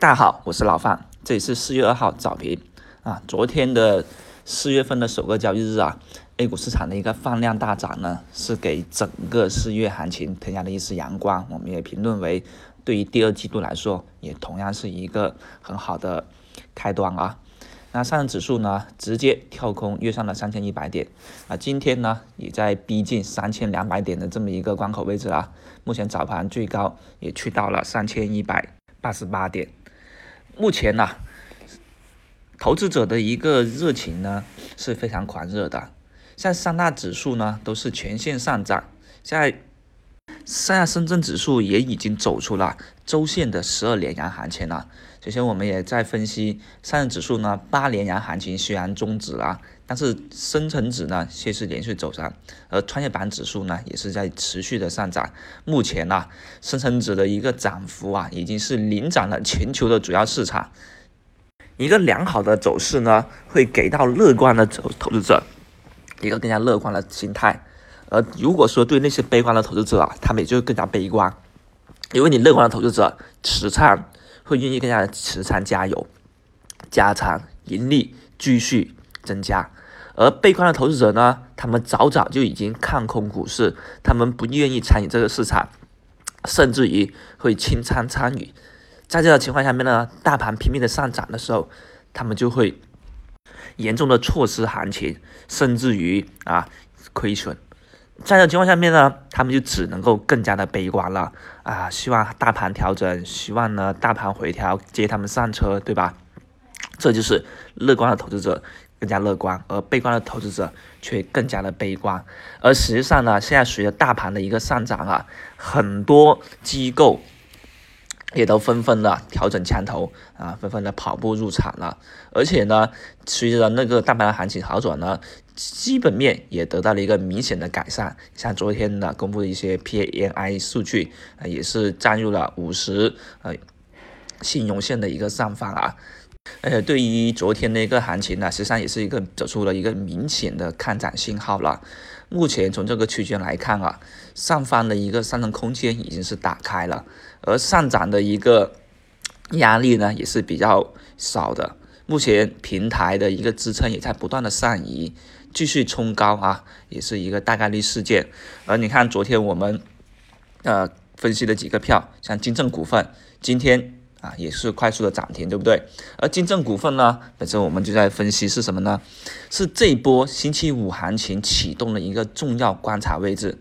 大家好，我是老范，这里是四月二号早评啊。昨天的四月份的首个交易日啊，A 股市场的一个放量大涨呢，是给整个四月行情添加了一丝阳光。我们也评论为，对于第二季度来说，也同样是一个很好的开端啊。那上证指数呢，直接跳空跃上了三千一百点啊，今天呢也在逼近三千两百点的这么一个关口位置啊。目前早盘最高也去到了三千一百八十八点。目前呢，投资者的一个热情呢是非常狂热的，像三大指数呢都是全线上涨，现在。上下深圳指数也已经走出了周线的十二连阳行情了。首先，我们也在分析上证指数呢，八连阳行情虽然终止了，但是深成指呢却是连续走强，而创业板指数呢也是在持续的上涨。目前呢，深成指的一个涨幅啊，已经是领涨了全球的主要市场。一个良好的走势呢，会给到乐观的投投资者一个更加乐观的心态。而如果说对那些悲观的投资者啊，他们也就更加悲观，因为你乐观的投资者持仓会愿意更加的持仓加油，加仓盈利继续增加，而悲观的投资者呢，他们早早就已经看空股市，他们不愿意参与这个市场，甚至于会清仓参与，在这个情况下面呢，大盘拼命的上涨的时候，他们就会严重的错失行情，甚至于啊亏损。在这情况下面呢，他们就只能够更加的悲观了啊！希望大盘调整，希望呢大盘回调接他们上车，对吧？这就是乐观的投资者更加乐观，而悲观的投资者却更加的悲观。而实际上呢，现在随着大盘的一个上涨啊，很多机构。也都纷纷的调整枪头啊，纷纷的跑步入场了。而且呢，随着那个大盘的行情好转呢，基本面也得到了一个明显的改善。像昨天呢公布的一些 PMI 数据，也是占入了五十呃信用线的一个上方啊。呃，对于昨天的一个行情呢，实际上也是一个走出了一个明显的看涨信号了。目前从这个区间来看啊，上方的一个上升空间已经是打开了，而上涨的一个压力呢也是比较少的。目前平台的一个支撑也在不断的上移，继续冲高啊，也是一个大概率事件。而你看昨天我们呃分析的几个票，像金正股份，今天。啊，也是快速的涨停，对不对？而金正股份呢，本身我们就在分析是什么呢？是这一波星期五行情启动的一个重要观察位置。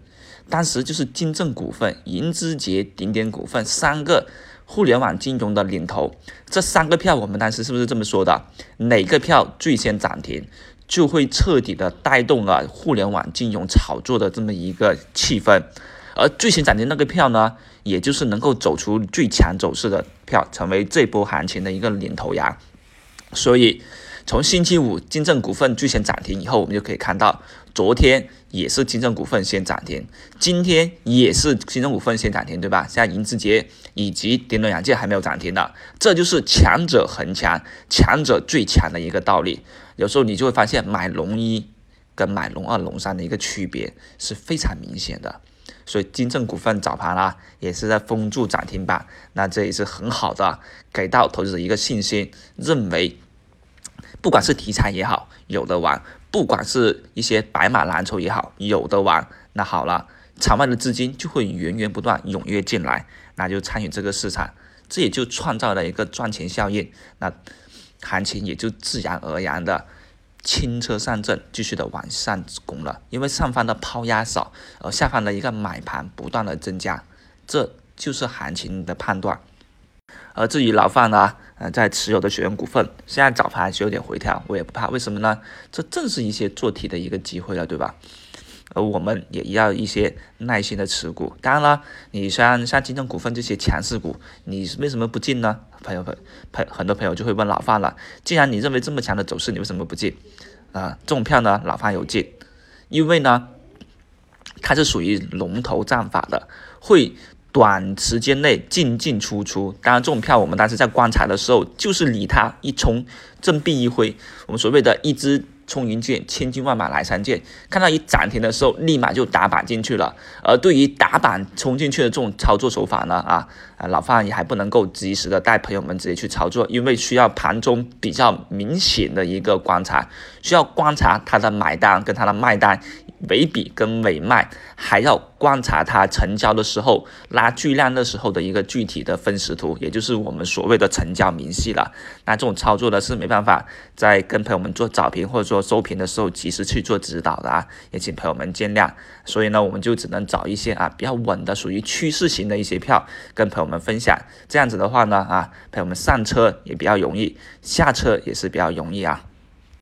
当时就是金正股份、银之杰、顶点股份三个互联网金融的领头，这三个票我们当时是不是这么说的？哪个票最先涨停，就会彻底的带动了互联网金融炒作的这么一个气氛。而最先涨停那个票呢，也就是能够走出最强走势的票，成为这波行情的一个领头羊。所以，从星期五金正股份最先涨停以后，我们就可以看到，昨天也是金正股份先涨停，今天也是金正股份先涨停，对吧？像银之杰以及点龙软件还没有涨停的，这就是强者恒强，强者最强的一个道理。有时候你就会发现，买龙一跟买龙二、龙三的一个区别是非常明显的。所以金正股份早盘啦，也是在封住涨停板，那这也是很好的，给到投资者一个信心，认为不管是题材也好，有的玩；不管是一些白马蓝筹也好，有的玩。那好了，场外的资金就会源源不断踊跃进来，那就参与这个市场，这也就创造了一个赚钱效应，那行情也就自然而然的。轻车上阵，继续的往上攻了，因为上方的抛压少，而下方的一个买盘不断的增加，这就是行情的判断。而至于老范呢，呃，在持有的学员股份，现在早盘是有点回调，我也不怕，为什么呢？这正是一些做题的一个机会了，对吧？而我们也要一些耐心的持股。当然了，你像像金正股份这些强势股，你为什么不进呢？朋友朋朋很多朋友就会问老范了，既然你认为这么强的走势，你为什么不进？啊，这种票呢，老范有进，因为呢，它是属于龙头战法的，会短时间内进进出出。当然，这种票我们当时在观察的时候，就是理它一冲，振臂一挥，我们所谓的一只冲云券，千军万马来相见。看到一涨停的时候，立马就打板进去了。而对于打板冲进去的这种操作手法呢，啊啊，老范也还不能够及时的带朋友们直接去操作，因为需要盘中比较明显的一个观察，需要观察它的买单跟它的卖单。尾比跟尾卖，还要观察它成交的时候拉巨量的时候的一个具体的分时图，也就是我们所谓的成交明细了。那这种操作呢是没办法在跟朋友们做早评或者说收评的时候及时去做指导的啊，也请朋友们见谅。所以呢，我们就只能找一些啊比较稳的、属于趋势型的一些票跟朋友们分享。这样子的话呢，啊，朋友们上车也比较容易，下车也是比较容易啊。